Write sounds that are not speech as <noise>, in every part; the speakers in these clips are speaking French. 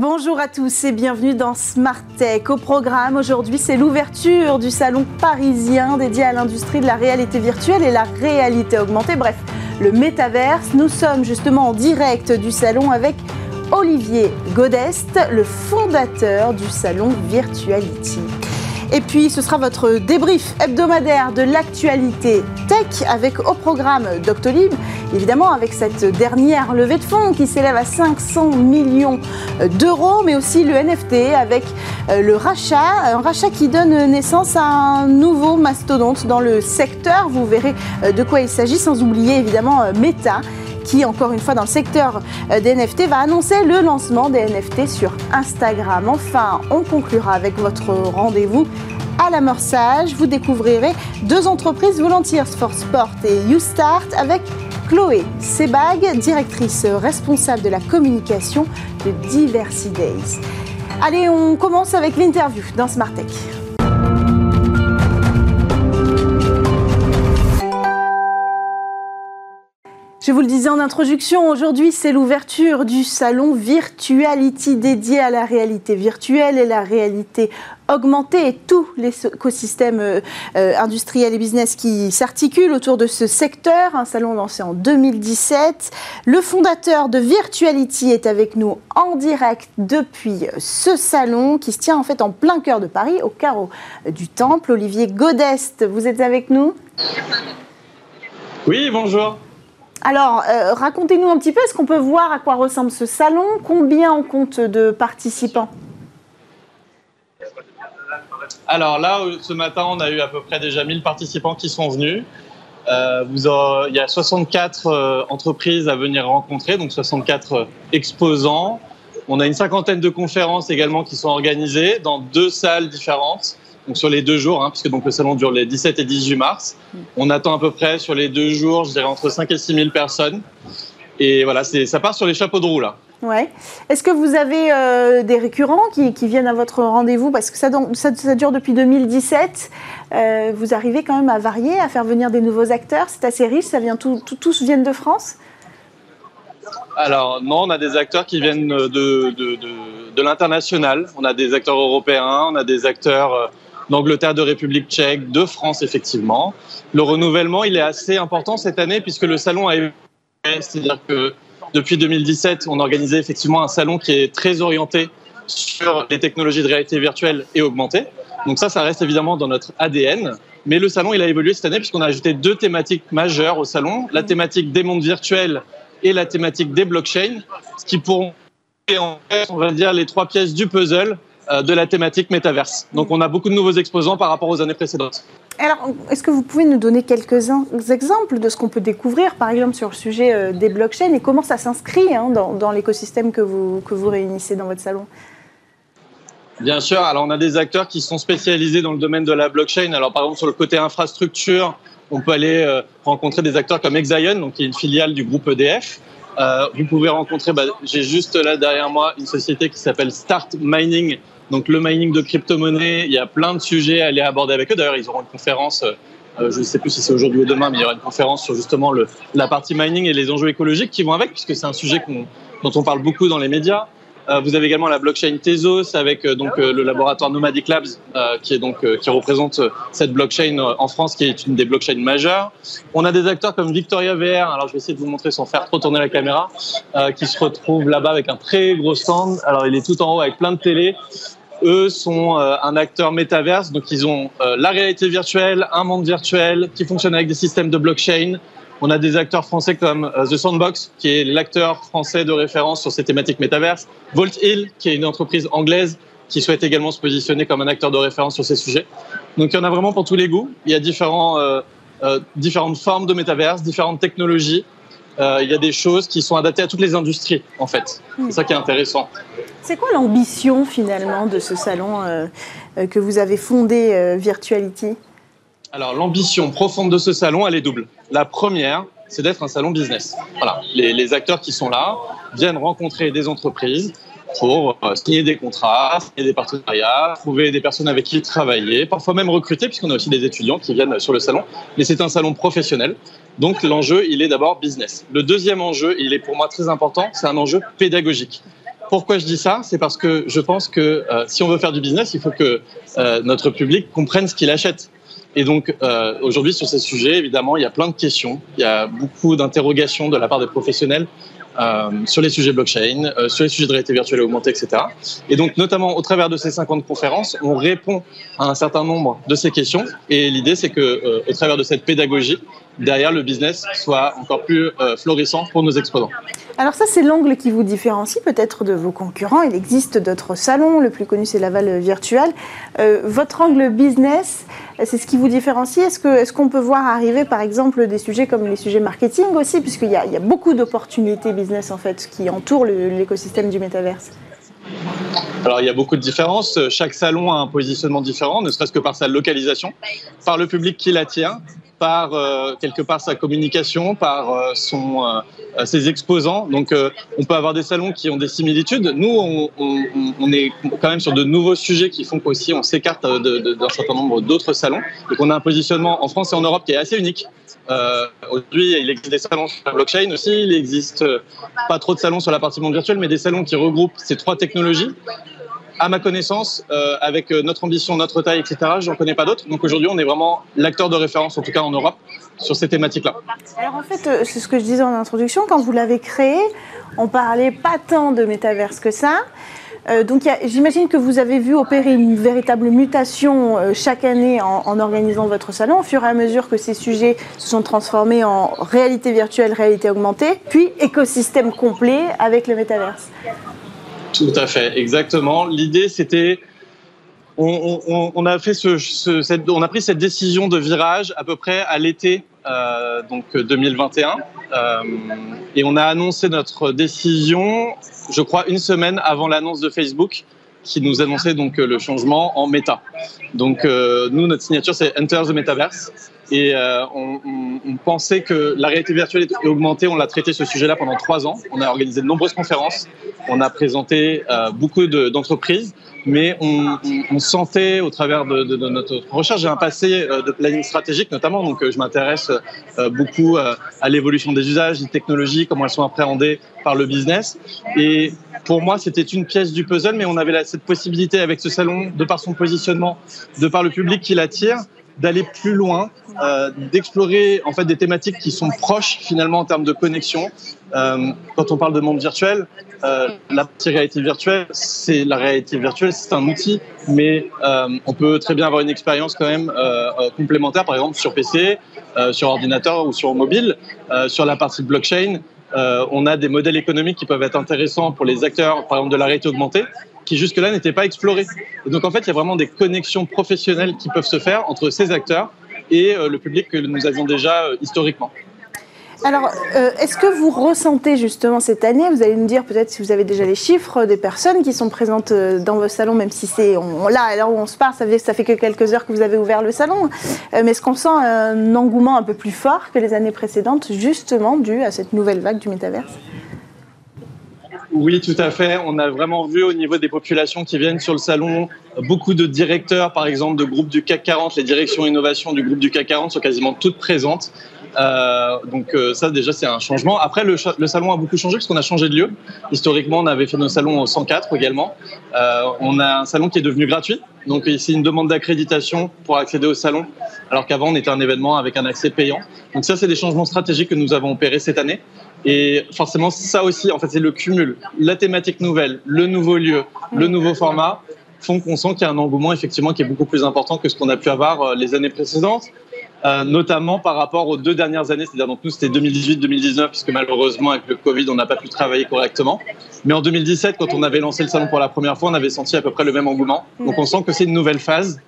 Bonjour à tous et bienvenue dans Smart Tech. Au programme aujourd'hui, c'est l'ouverture du salon parisien dédié à l'industrie de la réalité virtuelle et la réalité augmentée. Bref, le métaverse. Nous sommes justement en direct du salon avec Olivier Godest, le fondateur du salon Virtuality. Et puis ce sera votre débrief hebdomadaire de l'actualité tech avec au programme Doctolib, évidemment avec cette dernière levée de fonds qui s'élève à 500 millions d'euros, mais aussi le NFT avec euh, le rachat, un rachat qui donne naissance à un nouveau mastodonte dans le secteur. Vous verrez euh, de quoi il s'agit, sans oublier évidemment euh, Meta qui, encore une fois, dans le secteur des NFT, va annoncer le lancement des NFT sur Instagram. Enfin, on conclura avec votre rendez-vous à l'amorçage. Vous découvrirez deux entreprises Volunteers for Sport et YouStart avec Chloé Sebag, directrice responsable de la communication de Diversity Days. Allez, on commence avec l'interview dans Smart Tech. Je vous le disais en introduction, aujourd'hui c'est l'ouverture du salon Virtuality dédié à la réalité virtuelle et la réalité augmenter tout l'écosystème euh, euh, industriel et business qui s'articule autour de ce secteur. Un salon lancé en 2017. Le fondateur de Virtuality est avec nous en direct depuis ce salon qui se tient en fait en plein cœur de Paris, au carreau du Temple. Olivier Godest, vous êtes avec nous? Oui, bonjour. Alors, euh, racontez-nous un petit peu, est-ce qu'on peut voir à quoi ressemble ce salon? Combien on compte de participants? Alors là, ce matin, on a eu à peu près déjà 1000 participants qui sont venus. Euh, il y a 64 euh, entreprises à venir rencontrer, donc 64 euh, exposants. On a une cinquantaine de conférences également qui sont organisées dans deux salles différentes, donc sur les deux jours, hein, puisque donc le salon dure les 17 et 18 mars. On attend à peu près sur les deux jours, je dirais entre 5 et 6 000 personnes. Et voilà, ça part sur les chapeaux de roue là. Ouais. Est-ce que vous avez euh, des récurrents qui, viennent à votre rendez-vous? Parce que ça, ça, dure depuis 2017. Euh, vous arrivez quand même à varier, à faire venir des nouveaux acteurs. C'est assez riche. Ça vient tout, tous viennent de France? Alors non, on a des acteurs qui viennent de, de, de, l'international. On a des acteurs européens, on a des acteurs euh, d'Angleterre, de République tchèque, de France effectivement. Le renouvellement, il est assez important cette année puisque le salon a évolué. C'est-à-dire que depuis 2017, on organisait effectivement un salon qui est très orienté sur les technologies de réalité virtuelle et augmentée. Donc ça, ça reste évidemment dans notre ADN. Mais le salon, il a évolué cette année puisqu'on a ajouté deux thématiques majeures au salon, la thématique des mondes virtuels et la thématique des blockchains, ce qui pourront en on va dire, les trois pièces du puzzle de la thématique métaverse. Donc on a beaucoup de nouveaux exposants par rapport aux années précédentes. Alors, est-ce que vous pouvez nous donner quelques exemples de ce qu'on peut découvrir, par exemple, sur le sujet euh, des blockchains et comment ça s'inscrit hein, dans, l'écosystème que vous, que vous réunissez dans votre salon? Bien sûr. Alors, on a des acteurs qui sont spécialisés dans le domaine de la blockchain. Alors, par exemple, sur le côté infrastructure, on peut aller euh, rencontrer des acteurs comme Exaion, donc qui est une filiale du groupe EDF. Euh, vous pouvez rencontrer, bah, j'ai juste là derrière moi une société qui s'appelle Start Mining, donc le mining de crypto-monnaies, il y a plein de sujets à aller aborder avec eux. D'ailleurs, ils auront une conférence, euh, je ne sais plus si c'est aujourd'hui ou demain, mais il y aura une conférence sur justement le, la partie mining et les enjeux écologiques qui vont avec, puisque c'est un sujet dont on parle beaucoup dans les médias. Euh, vous avez également la blockchain Tezos avec euh, donc le laboratoire Nomadic Labs qui est donc qui représente cette blockchain en France qui est une des blockchains majeures. On a des acteurs comme Victoria VR. Alors je vais essayer de vous montrer sans faire trop tourner la caméra, qui se retrouve là-bas avec un très gros stand. Alors il est tout en haut avec plein de télé eux sont euh, un acteur métaverse, donc ils ont euh, la réalité virtuelle, un monde virtuel qui fonctionne avec des systèmes de blockchain. On a des acteurs français comme euh, The Sandbox, qui est l'acteur français de référence sur ces thématiques métaverses. Volt Hill, qui est une entreprise anglaise qui souhaite également se positionner comme un acteur de référence sur ces sujets. Donc il y en a vraiment pour tous les goûts. Il y a différentes formes de métaverse, différentes technologies. Euh, il y a des choses qui sont adaptées à toutes les industries, en fait. C'est ça qui est intéressant. C'est quoi l'ambition finalement de ce salon euh, euh, que vous avez fondé, Virtuality? Alors l'ambition profonde de ce salon, elle est double. La première, c'est d'être un salon business. Voilà, les, les, acteurs qui sont là viennent rencontrer des entreprises pour signer des contrats, signer des partenariats, trouver des personnes avec qui travailler, parfois même recruter, puisqu'on a aussi des étudiants qui viennent sur le salon. Mais c'est un salon professionnel. Donc l'enjeu, il est d'abord business. Le deuxième enjeu, il est pour moi très important, c'est un enjeu pédagogique. pourquoi je dis ça? C'est parce que je pense que si on veut faire du business, il faut que notre public comprenne ce qu'il achète. Et donc aujourd'hui sur ces sujets, évidemment, il y a plein de questions, il y a beaucoup d'interrogations de la part des professionnels euh, sur les sujets blockchain, euh, sur les sujets de réalité virtuelle et augmentée, etc. Et donc, notamment au travers de ces 50 conférences, on répond à un certain nombre de ces questions. Et l'idée, c'est que, euh, au travers de cette pédagogie, derrière le business soit encore plus florissant pour nos exposants. Alors ça, c'est l'angle qui vous différencie peut-être de vos concurrents. Il existe d'autres salons. Le plus connu, c'est Laval Virtual. votre angle business, c'est ce qui vous différencie. Est-ce qu'on est peut voir arriver, par exemple, des sujets comme les sujets marketing aussi, puisqu'il y, a beaucoup d'opportunités business en fait qui entourent l'écosystème du métaverse alors il y a beaucoup de différences. Chaque salon a un positionnement différent, ne serait-ce que par sa localisation, par le public qui l'attire, par euh, quelque part sa communication, par euh, son, euh, ses exposants. Donc on peut avoir des salons qui ont des similitudes. Nous, on, est quand même sur de nouveaux sujets qui font qu'aussi on s'écarte d'un certain nombre d'autres salons. Donc on a un positionnement en France et en Europe qui est assez unique. Aujourd'hui, il existe des salons sur la blockchain aussi. Il existe pas trop de salons sur la partie monde virtuelle, mais des salons qui regroupent ces trois technologies à ma connaissance, euh, avec euh, notre ambition, notre taille, etc., j'en connais pas d'autres. Donc aujourd'hui, on est vraiment l'acteur de référence, en tout cas en Europe, sur ces thématiques-là. Alors en fait, euh, c'est ce que je disais en introduction, quand vous l'avez créé, on parlait pas tant de métaverse que ça. donc j'imagine que vous avez vu opérer une véritable mutation chaque année en, en, organisant votre salon, au fur et à mesure que ces sujets se sont transformés en réalité virtuelle, réalité augmentée, puis écosystème complet avec le métaverse. Tout à fait, exactement. L'idée, c'était on, a pris cette décision de virage à peu près à l'été euh, donc 2021 euh, et on a annoncé notre décision, je crois une semaine avant l'annonce de Facebook qui nous annonçait donc le changement en méta. Donc euh, nous notre signature c'est Enter the Metaverse et euh, on, pensait que la réalité virtuelle est augmentée. On l'a traité ce sujet-là pendant trois ans. On a organisé de nombreuses conférences. On a présenté euh, beaucoup d'entreprises. Mais on, on, sentait au travers de, de, de notre recherche, j'ai un passé euh, de planning stratégique notamment, donc euh, je m'intéresse beaucoup à l'évolution des usages, des technologies, comment elles sont appréhendées par le business. Et pour moi, c'était une pièce du puzzle, mais on avait cette possibilité avec ce salon, de par son positionnement, de par le public qui l'attire, d'aller plus loin, euh, d'explorer en fait des thématiques qui sont proches finalement en termes de connexion. Euh, quand on parle de monde virtuel, euh, la réalité virtuelle, c'est la réalité virtuelle, c'est un outil, mais euh, on peut très bien avoir une expérience quand même euh, euh, complémentaire, par exemple sur PC, sur ordinateur ou sur mobile, sur la partie blockchain. on a des modèles économiques qui peuvent être intéressants pour les acteurs, par exemple de la réalité augmentée, qui jusque-là n'étaient pas explorés. Et donc en fait, il y a vraiment des connexions professionnelles qui peuvent se faire entre ces acteurs et euh, le public que nous avions déjà euh, historiquement. Alors, euh, est-ce que vous ressentez justement cette année, vous allez nous dire peut-être si vous avez déjà les chiffres des personnes qui sont présentes dans vos salons, même si c'est là, où on se parle, ça fait, ça fait que quelques heures que vous avez ouvert le salon, mais est-ce qu'on sent un engouement un peu plus fort que les années précédentes, justement dû à cette nouvelle vague du métaverse? Oui, tout à fait. On a vraiment vu au niveau des populations qui viennent sur le salon, beaucoup de directeurs, par exemple, de groupes du CAC 40. Les directions innovation du groupe du CAC 40 sont quasiment toutes présentes. Euh, donc euh, ça déjà c'est un changement. Après le, le, salon a beaucoup changé parce qu'on a changé de lieu. Historiquement on avait fait nos salons au 104 également. Euh, on a un salon qui est devenu gratuit. Donc ici une demande d'accréditation pour accéder au salon alors qu'avant on était un événement avec un accès payant. Donc ça c'est des changements stratégiques que nous avons opérés cette année. Et forcément, ça aussi, en fait, c'est le cumul. La thématique nouvelle, le nouveau lieu, le nouveau format font qu'on sent qu'il y a un engouement effectivement qui est beaucoup plus important que ce qu'on a pu avoir euh, les années précédentes, euh, notamment par rapport aux deux dernières années, c'est-à-dire donc nous c'était 2018-2019 puisque malheureusement avec le Covid on n'a pas pu travailler correctement. Mais en 2017, quand on avait lancé le salon pour la première fois, on avait senti à peu près le même engouement. Donc on sent que c'est une nouvelle phase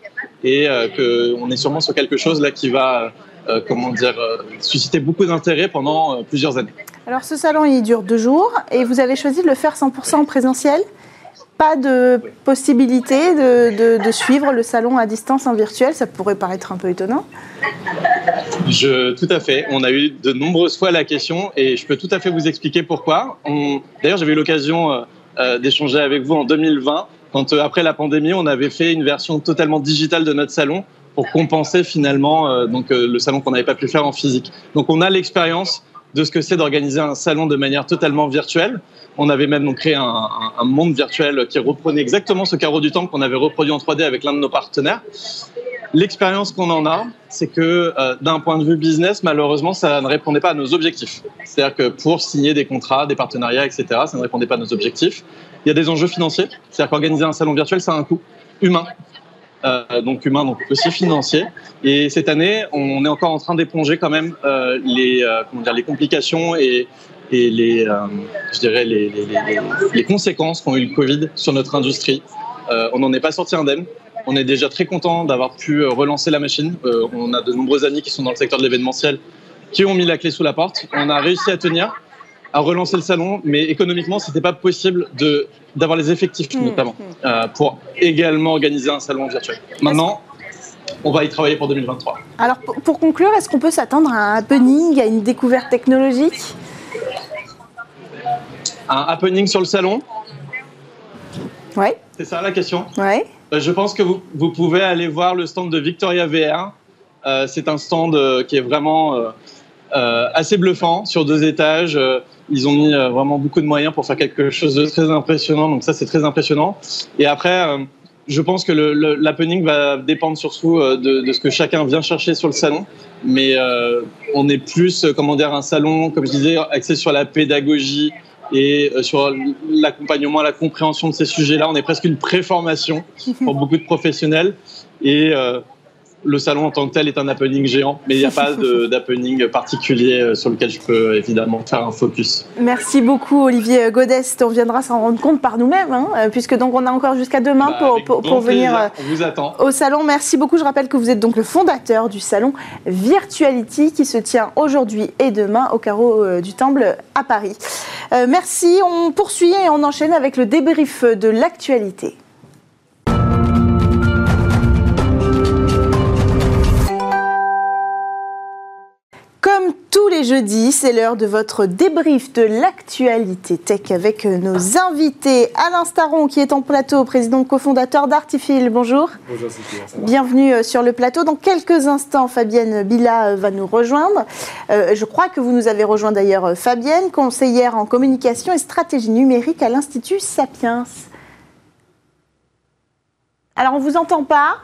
et euh, qu'on est sûrement sur quelque chose là qui va euh, comment dire, susciter beaucoup d'intérêt pendant plusieurs années. Alors ce salon, il dure deux jours et vous avez choisi de le faire 100% en présentiel pas de possibilité de, de, suivre le salon à distance en virtuel Ça pourrait paraître un peu étonnant. Je, tout à fait. On a eu de nombreuses fois la question et je peux tout à fait vous expliquer pourquoi. D'ailleurs, j'avais eu l'occasion d'échanger avec vous en 2020 quand, après la pandémie, on avait fait une version totalement digitale de notre salon pour compenser finalement euh, donc euh, le salon qu'on n'avait pas pu faire en physique. Donc on a l'expérience de ce que c'est d'organiser un salon de manière totalement virtuelle. On avait même donc créé un, monde virtuel qui reprenait exactement ce carreau du temple qu'on avait reproduit en 3D avec l'un de nos partenaires. L'expérience qu'on en a, c'est que euh, d'un point de vue business, malheureusement, ça ne répondait pas à nos objectifs. C'est-à-dire que pour signer des contrats, des partenariats, etc., ça ne répondait pas à nos objectifs. Il y a des enjeux financiers. C'est-à-dire qu'organiser un salon virtuel, ça a un coût humain. Euh, donc humain, donc aussi financier. Et cette année, on est encore en train d'éponger quand même euh, les, euh, comment dire, les complications et, les, je dirais les, les, les, conséquences qu'ont eu le Covid sur notre industrie. on n'en est pas sorti indemne. On est déjà très content d'avoir pu relancer la machine. on a de nombreux amis qui sont dans le secteur de l'événementiel qui ont mis la clé sous la porte. On a réussi à tenir à relancer le salon, mais économiquement, c'était pas possible de d'avoir les effectifs mmh, notamment mmh. Euh, pour également organiser un salon virtuel. Maintenant, on va y travailler pour 2023. Alors pour, conclure, est-ce qu'on peut s'attendre à un happening, à une découverte technologique? Un happening sur le salon? Ouais. C'est ça la question? Ouais. Euh, je pense que vous, vous, pouvez aller voir le stand de Victoria VR. Euh, c'est un stand euh, qui est vraiment euh, assez bluffant sur deux étages. Euh, ils ont mis euh, vraiment beaucoup de moyens pour faire quelque chose de très impressionnant. Donc ça, c'est très impressionnant. Et après, je pense que l'happening va dépendre surtout de, de, ce que chacun vient chercher sur le salon. Mais euh, on est plus, comment dire, un salon, comme je disais, axé sur la pédagogie et sur l'accompagnement, la compréhension de ces sujets-là. On est presque une préformation pour beaucoup de professionnels. Et euh, le salon en tant que tel est un happening géant, mais il n'y a pas <laughs> d'happening particulier euh, sur lequel je peux évidemment faire un focus. Merci beaucoup Olivier Godest. On viendra s'en rendre compte par nous-mêmes, hein, euh, puisque donc on a encore jusqu'à demain bah, pour, pour, pour venir euh, on vous attend. au salon. Merci beaucoup. Je rappelle que vous êtes donc le fondateur du salon Virtuality qui se tient aujourd'hui et demain au carreau du Temple à Paris. Euh, merci. On poursuit et on enchaîne avec le débrief de l'actualité. Tous les jeudis, c'est l'heure de votre débrief de l'actualité tech avec nos invités. Alain Staron, qui est en plateau, président cofondateur d'Artifil. Bonjour. Bonjour. Bienvenue euh, sur le plateau. Dans quelques instants, Fabienne Billa euh, va nous rejoindre. Euh, je crois que vous nous avez rejoint d'ailleurs, Fabienne, conseillère en communication et stratégie numérique à l'Institut Sapiens. Alors, on ne vous entend pas?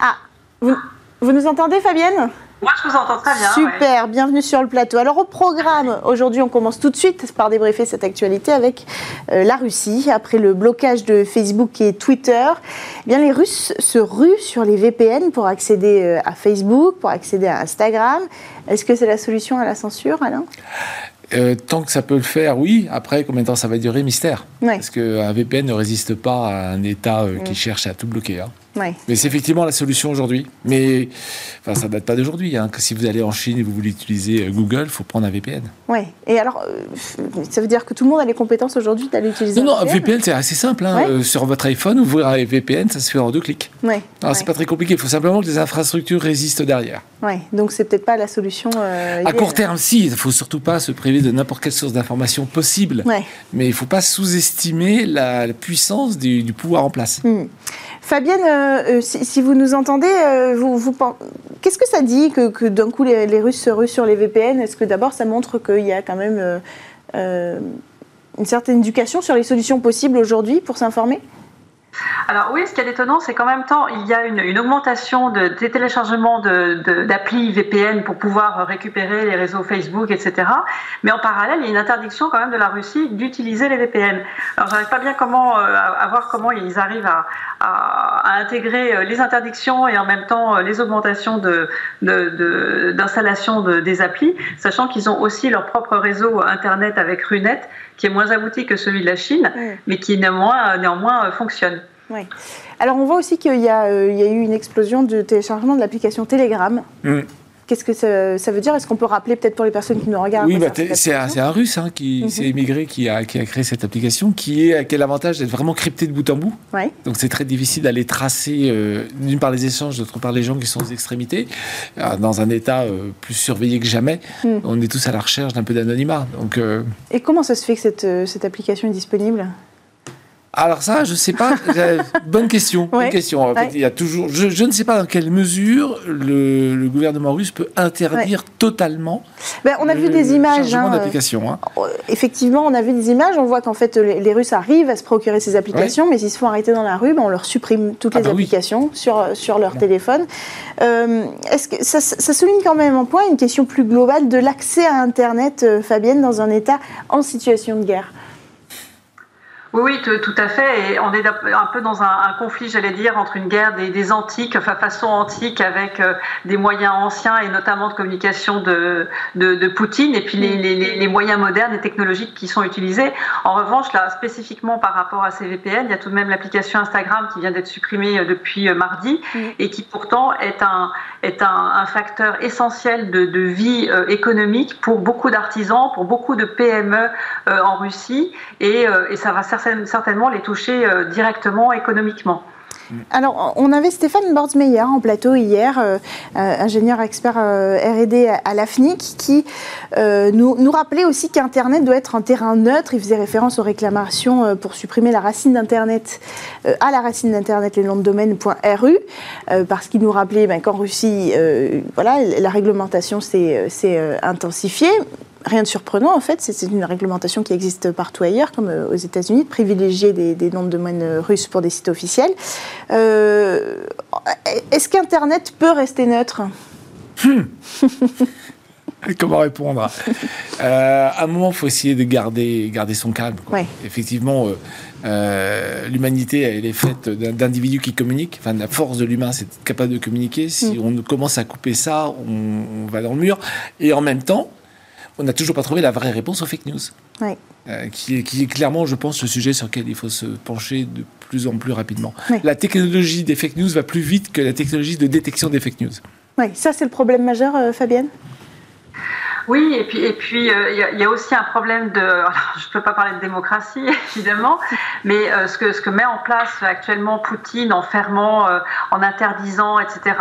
Ah, vous, vous nous entendez, Fabienne? Moi, je vous entends très bien. Super, ouais. bienvenue sur le plateau. Alors, au programme, aujourd'hui, on commence tout de suite par débriefer cette actualité avec euh, la Russie. Après le blocage de Facebook et Twitter, eh bien, les Russes se ruent sur les VPN pour accéder euh, à Facebook, pour accéder à Instagram. Est-ce que c'est la solution à la censure, Alain? Euh, tant que ça peut le faire, oui. Après, combien de temps ça va durer, mystère. Ouais. Parce qu'un VPN ne résiste pas à un État euh, qui mmh. cherche à tout bloquer. Hein. Ouais. Mais c'est effectivement la solution aujourd'hui. Mais enfin, ça ne date pas d'aujourd'hui. Hein, que si vous allez en Chine et vous voulez utiliser Google, il faut prendre un VPN. Oui. Et alors, euh, ça veut dire que tout le monde a les compétences aujourd'hui d'aller utiliser non, un VPN Non, un VPN, c'est assez simple. Hein. Ouais. Euh, sur votre iPhone, ouvrir un VPN, ça se fait en deux clics. Ouais. Alors, c'est pas très compliqué. Il faut simplement que les infrastructures résistent derrière. Oui. Donc, c'est peut-être pas la solution. Euh, à court terme, si. Il ne faut surtout pas se priver de n'importe quelle source d'information possible. Ouais. Mais il ne faut pas sous-estimer la, la, puissance du, du, pouvoir en place. Mmh. Fabienne, euh, si, si, vous nous entendez, euh, vous, vous, qu'est-ce que ça dit que, que d'un coup les, les, Russes se ruent sur les VPN Est-ce que d'abord ça montre qu'il y a quand même euh, une certaine éducation sur les solutions possibles aujourd'hui pour s'informer? Alors oui, ce qui est étonnant, c'est qu'en même temps, il y a une, augmentation de, des téléchargements d'applis VPN pour pouvoir récupérer les réseaux Facebook, etc. Mais en parallèle, il y a une interdiction quand même de la Russie d'utiliser les VPN. Alors j'arrive pas bien comment, euh, à voir comment ils arrivent à, intégrer les interdictions et en même temps les augmentations d'installation de, des applis, sachant qu'ils ont aussi leur propre réseau Internet avec Runet, qui est moins abouti que celui de la Chine, oui. mais qui néanmoins, néanmoins fonctionne. Oui. Alors on voit aussi qu'il y, euh, y, a eu une explosion de téléchargement de l'application Telegram. Mmh. Qu'est-ce que ça, ça, veut dire? Est-ce qu'on peut rappeler peut-être pour les personnes qui nous regardent? Oui, bah, c'est un, un, russe hein, qui Mhm. s'est émigré, qui a, qui a, créé cette application, qui, est, qui a l'avantage d'être vraiment cryptée de bout en bout. Ouais. Donc c'est très difficile d'aller tracer, euh, d'une part les échanges, d'autre part les gens qui sont aux extrémités. Alors, dans un état euh, plus surveillé que jamais, mmh. on est tous à la recherche d'un peu d'anonymat. Donc, euh... Et comment ça se fait que cette, cette application est disponible? Alors ça, je ne sais pas. <laughs> bonne question. Bonne question. il y a toujours. Je, ne sais pas dans quelle mesure le, gouvernement russe peut interdire totalement. Ben, on a vu des images. Hein, d'applications. Hein. Euh, effectivement, on a vu des images. On voit qu'en fait, les, Russes arrivent à se procurer ces applications, mais s'ils se font arrêter dans la rue, ben, on leur supprime toutes ah les bah applications sur sur leur téléphone. Euh, est-ce que ça, ça, souligne quand même un point, une question plus globale de l'accès à Internet, euh, Fabienne, dans un État en situation de guerre? Oui, tout, à fait. Et on est un peu dans un, conflit, j'allais dire, entre une guerre des, antiques, enfin façon antique, avec euh, des moyens anciens et notamment de communication de, de, Poutine, et puis les, moyens modernes et technologiques qui sont utilisés. En revanche, là, spécifiquement par rapport à ces VPN, il y a tout de même l'application Instagram qui vient d'être supprimée euh, depuis euh, mardi et qui pourtant est un, est un, facteur essentiel de, vie économique pour beaucoup d'artisans, pour beaucoup de PME en Russie, et, et ça va certainement certainement les toucher euh, directement économiquement. Alors, on avait Stéphane Bordsmeyer en plateau hier, euh, euh, ingénieur expert R&D à l'AFNIC, qui nous, rappelait aussi qu'Internet doit être un terrain neutre. Il faisait référence aux réclamations pour supprimer la racine d'Internet, à la racine d'Internet, les noms de domaine.ru, parce qu'il nous rappelait ben, qu'en Russie, voilà, la réglementation s'est intensifiée, rien de surprenant en fait, c'est une réglementation qui existe partout ailleurs, comme euh, aux États-Unis, de privilégier des, noms de domaine euh, russes pour des sites officiels. Euh, est-ce qu'Internet peut rester neutre? Hmm. <laughs> Comment répondre À un moment, il faut essayer de garder, garder son calme. Effectivement, l'humanité, elle est faite d'individus qui communiquent. Enfin, la force de l'humain, c'est capable de communiquer. Si hmm. on commence à couper ça, on, va dans le mur. Et en même temps, on n'a toujours pas trouvé la vraie réponse aux fake news. Euh, qui, est, clairement, je pense, le sujet sur lequel il faut se pencher de plus en plus rapidement. La technologie des fake news va plus vite que la technologie de détection des fake news. Oui, ça c'est le problème majeur, euh, Fabienne? Oui, et puis et puis euh, il y, a aussi un problème de. <laughs> je ne peux pas parler de démocratie <laughs> évidemment, mais euh, ce que ce que met en place actuellement Poutine en fermant, euh, en interdisant, etc.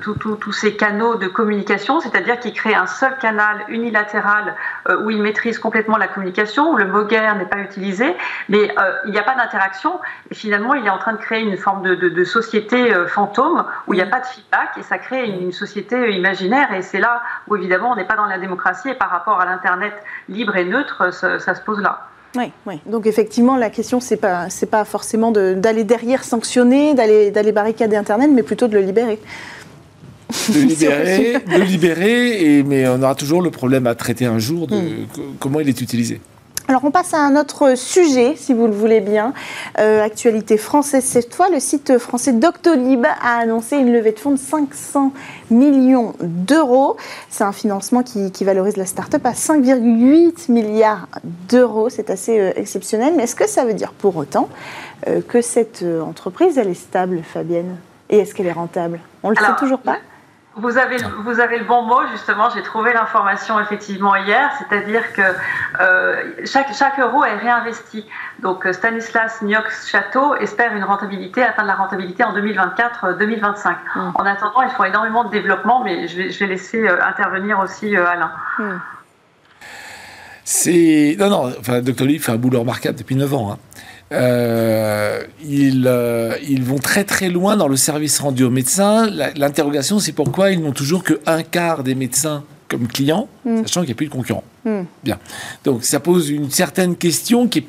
tous ces canaux de communication, c'est-à-dire qu'il crée un seul canal unilatéral où il maîtrise complètement la communication, où le mot guerre n'est pas utilisé, mais il n'y a pas d'interaction. Et finalement, il est en train de créer une forme de, société fantôme où il n'y a pas de feedback et ça crée une société imaginaire. Et c'est là où évidemment, on n'est pas dans la démocratie et par rapport à l'Internet libre et neutre, ça, se pose là. Oui, oui. Donc effectivement, la question, c'est pas, c'est pas forcément d'aller derrière sanctionner, d'aller, d'aller barricader Internet, mais plutôt de le libérer. De <laughs> libérer, de libérer, et, mais on aura toujours le problème à traiter un jour de hmm. comment il est utilisé. Alors on passe à un autre sujet, si vous le voulez bien. Euh, actualité française cette fois, le site français Doctolib a annoncé une levée de fonds de 500 millions d'euros. C'est un financement qui, valorise la start-up à 5,8 milliards d'euros. C'est assez euh, exceptionnel. Mais est-ce que ça veut dire pour autant euh, que cette entreprise, elle est stable, Fabienne? Et est-ce qu'elle est rentable? On ne le sait toujours pas vous avez, vous avez le bon mot, justement, j'ai trouvé l'information effectivement hier, c'est-à-dire que euh, chaque, chaque euro est réinvesti. Donc euh, Stanislas Niox Château espère une rentabilité, atteindre la rentabilité en 2024-2025. Hum. En attendant, ils font énormément de développement, mais je vais, je vais laisser euh, intervenir aussi Alain. Hum. C'est. Non, non, enfin, Dr. Lee fait un boulot remarquable depuis 9 ans. Hein. Euh, ils, euh, ils, vont très très loin dans le service rendu aux médecins. L'interrogation, c'est pourquoi ils n'ont toujours qu'un quart des médecins comme clients, hmm. sachant qu'il n'y a plus de concurrents. Hmm. Bien. Donc ça pose une certaine question qui est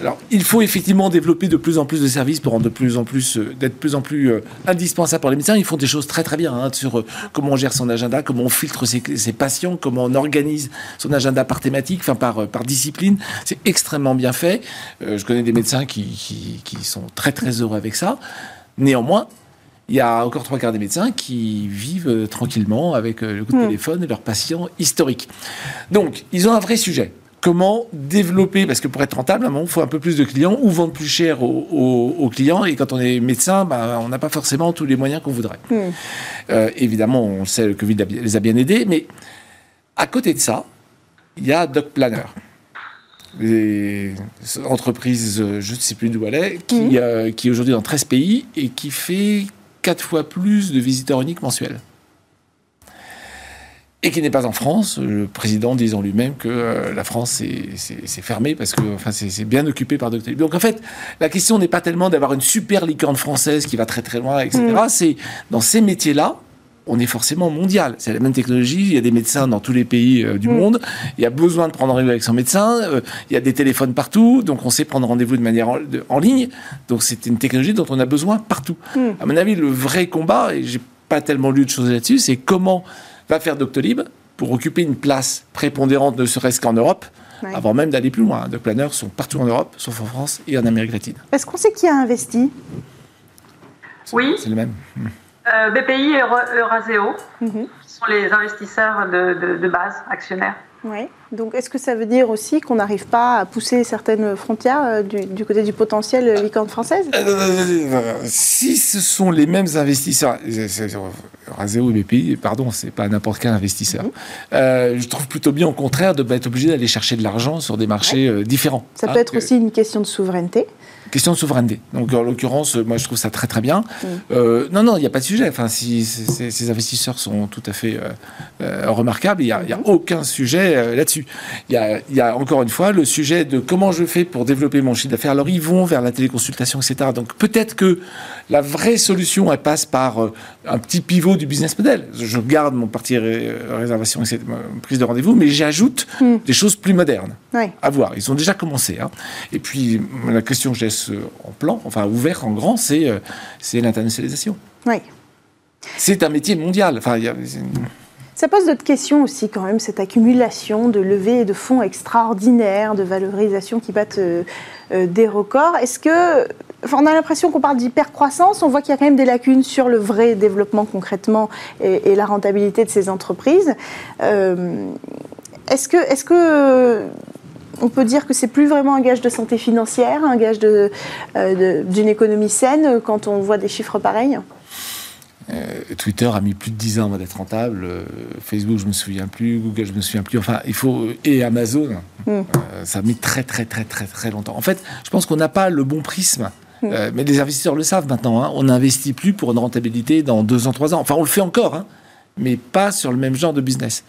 alors, il faut effectivement développer de plus en plus de services pour rendre de plus en plus, euh, d'être de plus en plus euh, indispensable pour les médecins. Ils font des choses très très bien hein, sur euh, comment on gère son agenda, comment on filtre ses, patients, comment on organise son agenda par thématique, enfin par, par discipline. C'est extrêmement bien fait. je connais des médecins qui, qui, sont très très heureux avec ça. Néanmoins, il y a encore trois quarts des médecins qui vivent tranquillement avec le coup de hmm. téléphone et leurs patients historiques. Donc, ils ont un vrai sujet comment développer, parce que pour être rentable, à un moment, il faut un peu plus de clients ou vendre plus cher aux, clients. Et quand on est médecin, bah, on n'a pas forcément tous les moyens qu'on voudrait. Hmm. Euh, évidemment, on sait que le Covid les a bien aidés, mais à côté de ça, il y a Doc Planner. Des entreprises, je ne sais plus d'où elle est, qui, hmm. euh, qui est aujourd'hui dans 13 pays et qui fait 4 fois plus de visiteurs uniques mensuels. Et qui n'est pas en France. Le président disant lui-même que euh, la France c'est fermé parce que enfin, c'est bien occupé par Doctolib. Donc en fait, la question n'est pas tellement d'avoir une super licorne française qui va très très loin, etc. Mm. C'est dans ces métiers-là, on est forcément mondial. C'est la même technologie. Il y a des médecins dans tous les pays euh, du mm. monde. Il y a besoin de prendre rendez-vous avec son médecin. Euh, il y a des téléphones partout. Donc, on sait prendre rendez-vous de manière en, ligne. Donc, c'est une technologie dont on a besoin partout. Mm. À mon avis, le vrai combat, et j'ai pas tellement lu de choses là-dessus, c'est comment va faire Doctolib pour occuper une place prépondérante, ne serait-ce qu'en Europe, avant même d'aller plus loin. Les planners sont partout en Europe, sauf en France et en Amérique latine. Est-ce qu'on sait qui a investi Oui. C'est le même. Euh, BPI et Euraseo, mhm. qui sont les investisseurs de base, actionnaires. Oui. Donc, est-ce que ça veut dire aussi qu'on n'arrive pas à pousser certaines frontières euh, du, côté du potentiel euh, licorne française? Euh, Si ce sont les mêmes investisseurs, Razeo et BPI, pardon, c'est pas n'importe quel investisseur. Mhm. je trouve plutôt bien, au contraire, de être obligé d'aller chercher de l'argent sur des marchés différents. Ça peut hein, être aussi une question de souveraineté question de souveraineté. Donc en l'occurrence, moi je trouve ça très très bien. Mm. Euh, non, non, il n'y a pas de sujet. Enfin, si ces investisseurs sont tout à fait euh, euh, remarquables, il n'y a, a, mm-hmm. aucun sujet là-dessus. Il y, y a, encore une fois le sujet de comment je fais pour développer mon chiffre d'affaires. Alors ils vont vers la téléconsultation, etc. Donc peut-être que la vraie solution, elle passe par un petit pivot du business model. Je garde mon parti réservation et prise de rendez-vous, mais j'ajoute mm. des choses plus modernes. À voir. Ils ont déjà commencé. Hein. Et puis la question que j'ai en plan, enfin ouvert en grand, c'est euh, c'est l'internationalisation. Oui. C'est un métier mondial. Enfin, ça pose d'autres questions aussi quand même, cette accumulation de levées et de fonds extraordinaires, de valorisation qui battent euh, euh, des records. Est-ce que... on a l'impression qu'on parle d'hypercroissance, on voit qu'il y a quand même des lacunes sur le vrai développement concrètement et, et la rentabilité de ces entreprises. est-ce que, est-ce que on peut dire que c'est plus vraiment un gage de santé financière, un gage euh, d'une économie saine quand on voit des chiffres pareils euh, Twitter a mis plus de 10 ans d'être rentable. Euh, Facebook, je me souviens plus. Google, je me souviens plus. Enfin, il faut et Amazon, hmm. ça a mis très très très très très longtemps. En fait, je pense qu'on n'a pas le bon prisme. Hmm. mais les investisseurs le savent maintenant. Hein. On n'investit plus pour une rentabilité dans deux ans, trois ans. Enfin, on le fait encore, hein, mais pas sur le même genre de business.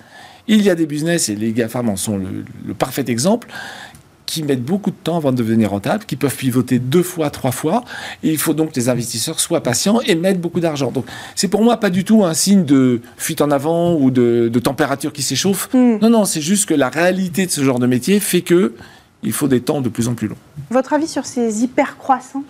Il y a des business, et les GAFAM en sont le, parfait exemple, qui mettent beaucoup de temps avant de devenir rentables, qui peuvent pivoter deux fois, trois fois. Et il faut donc que les investisseurs soient patients et mettent beaucoup d'argent. Donc, c'est pour moi pas du tout un signe de fuite en avant ou de, température qui s'échauffe. Hmm. Non, non, c'est juste que la réalité de ce genre de métier fait que il faut des temps de plus en plus longs. Votre avis sur ces hyper-croissances?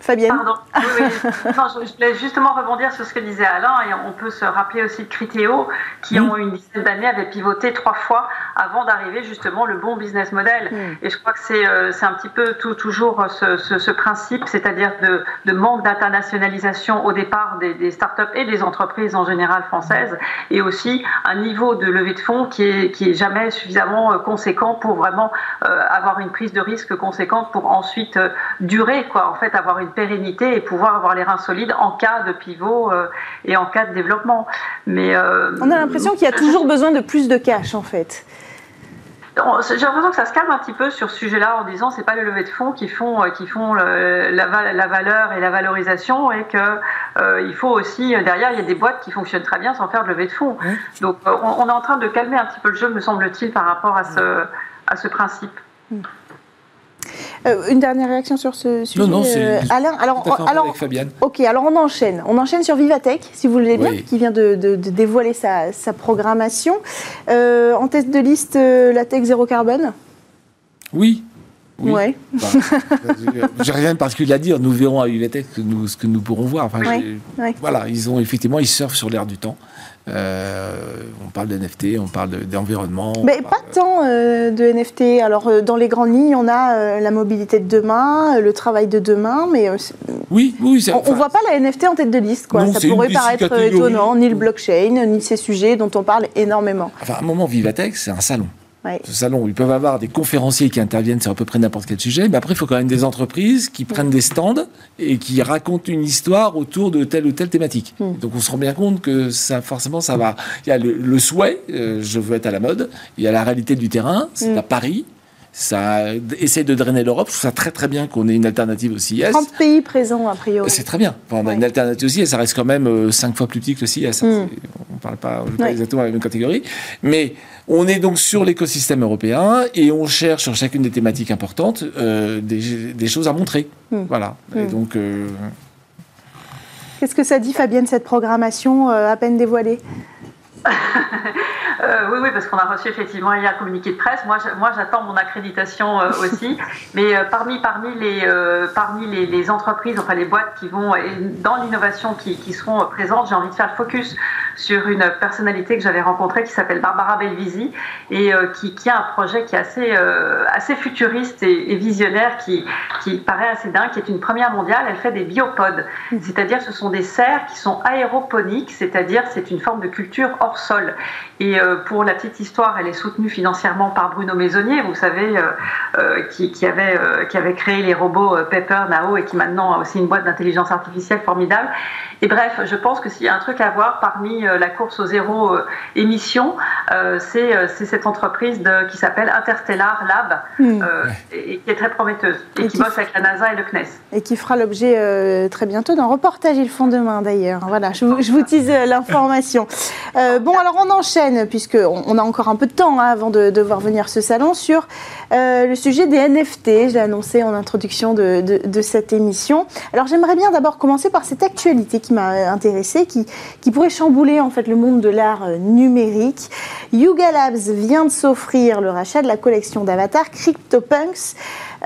Fabienne. Pardon. <laughs> je, voulais justement rebondir sur ce que disait Alain, et on peut se rappeler aussi de Critéo, qui ont une dizaine d'années avaient pivoté trois fois avant d'arriver justement le bon business model. Et je crois que c'est euh, un petit peu tout, toujours ce, ce, principe, c'est-à-dire de, de, manque d'internationalisation au départ des, des, startups et des entreprises en général françaises, et aussi un niveau de levée de fonds qui est, qui est jamais suffisamment euh, conséquent pour vraiment euh, avoir une prise de risque conséquente pour ensuite durer, quoi, en fait, avoir une pérennité et pouvoir avoir les reins solides en cas de pivot euh, et en cas de développement. Mais euh, on a l'impression qu'il y a toujours besoin de plus de cash en fait. J'ai l'impression que ça se calme un petit peu sur ce sujet-là en disant c'est pas les levées de fonds qui font euh, qui font la, la, valeur et la valorisation et que il faut aussi derrière il y a des boîtes qui fonctionnent très bien sans faire de levée de fonds. Donc on, est en train de calmer un petit peu le jeu me semble-t-il par rapport à ce à ce principe. Mm. Euh, une dernière réaction sur ce sujet, non, non, euh, Alain. Alors, alors, avec Fabienne. Ok, alors on enchaîne. On enchaîne sur Vivatech, si vous voulez bien, qui vient de, dévoiler sa, programmation. Euh, en tête de liste, la tech zéro carbone. Oui. Oui. Ouais. J'ai rien de particulier à dire. Nous verrons à Vivatech ce que nous pourrons voir. Enfin, Voilà, ils ont effectivement, ils surfent sur l'air du temps. Euh, on parle d'NFT, on parle d'environnement. Mais pas tant euh, de NFT. Alors, euh, dans les grandes lignes, on a la mobilité de demain, le travail de demain, mais. oui, oui. On ne voit pas la NFT en tête de liste, quoi. Ça pourrait paraître étonnant, ni le blockchain, ni ces sujets dont on parle énormément. Enfin, à un moment, Vivatech, c'est un salon. Ce salon, ils peuvent avoir des conférenciers qui interviennent sur à peu près n'importe quel sujet, mais après, il faut quand même des entreprises qui prennent des stands et qui racontent une histoire autour de telle ou telle thématique. Hmm. Donc, on se rend bien compte que ça, forcément, ça va. Il y a le, souhait, euh, je veux être à la mode, il y a la réalité du terrain, c'est hmm. à Paris, ça essaie de drainer l'Europe. Je trouve ça très très bien qu'on ait une alternative au CIS. 30 pays présents a priori. C'est très bien. Enfin, on a une alternative aussi, et ça reste quand même 5 fois plus petit que le CIS. Hein. Mm. On ne parle pas, pas exactement la même catégorie. Mais on est donc sur l'écosystème européen et on cherche sur chacune des thématiques importantes euh, des, choses à montrer. Mm. Voilà. Et mm. donc. Euh, Qu'est-ce que ça dit, Fabienne, cette programmation euh, à peine dévoilée? Euh, oui, oui, parce qu'on a reçu effectivement hier un communiqué de presse. Moi, moi, j'attends mon accréditation euh, aussi. <laughs> Mais euh, parmi parmi les parmi les, entreprises, enfin les boîtes qui vont dans l'innovation qui, qui, seront présentes, j'ai envie de faire le focus sur une personnalité que j'avais rencontrée qui s'appelle Barbara Belvisi et qui, qui, a un projet qui est assez assez futuriste et, visionnaire, qui qui paraît assez dingue, qui est une première mondiale. Elle fait des biopodes, c'est-à-dire ce sont des serres qui sont aéroponiques, c'est-à-dire c'est une forme de culture hors sol. Et euh, pour la petite histoire, elle est soutenue financièrement par Bruno Maisonnier, vous savez, euh, euh, qui, qui, avait, qui avait créé les robots Pepper, Nao, et qui maintenant a aussi une boîte d'intelligence artificielle formidable. Et bref, je pense que s'il y a un truc à voir parmi la course au zéro émission, c'est cette entreprise de, qui s'appelle Interstellar Lab, hmm. et, qui est très prometteuse, et, qui, bosse avec la NASA et le CNES. Et qui fera l'objet très bientôt d'un reportage, ils le font demain d'ailleurs. Voilà, je vous, je vous tease l'information. bon, alors on enchaîne puisqu'on on a encore un peu de temps hein, avant de, de, voir venir ce salon, sur euh, le sujet des NFT. Je l'ai annoncé en introduction de, cette émission. Alors j'aimerais bien d'abord commencer par cette actualité qui m'a intéressée, qui, qui pourrait chambouler en fait le monde de l'art euh, numérique. Yuga Labs vient de s'offrir le rachat de la collection d'avatars CryptoPunks.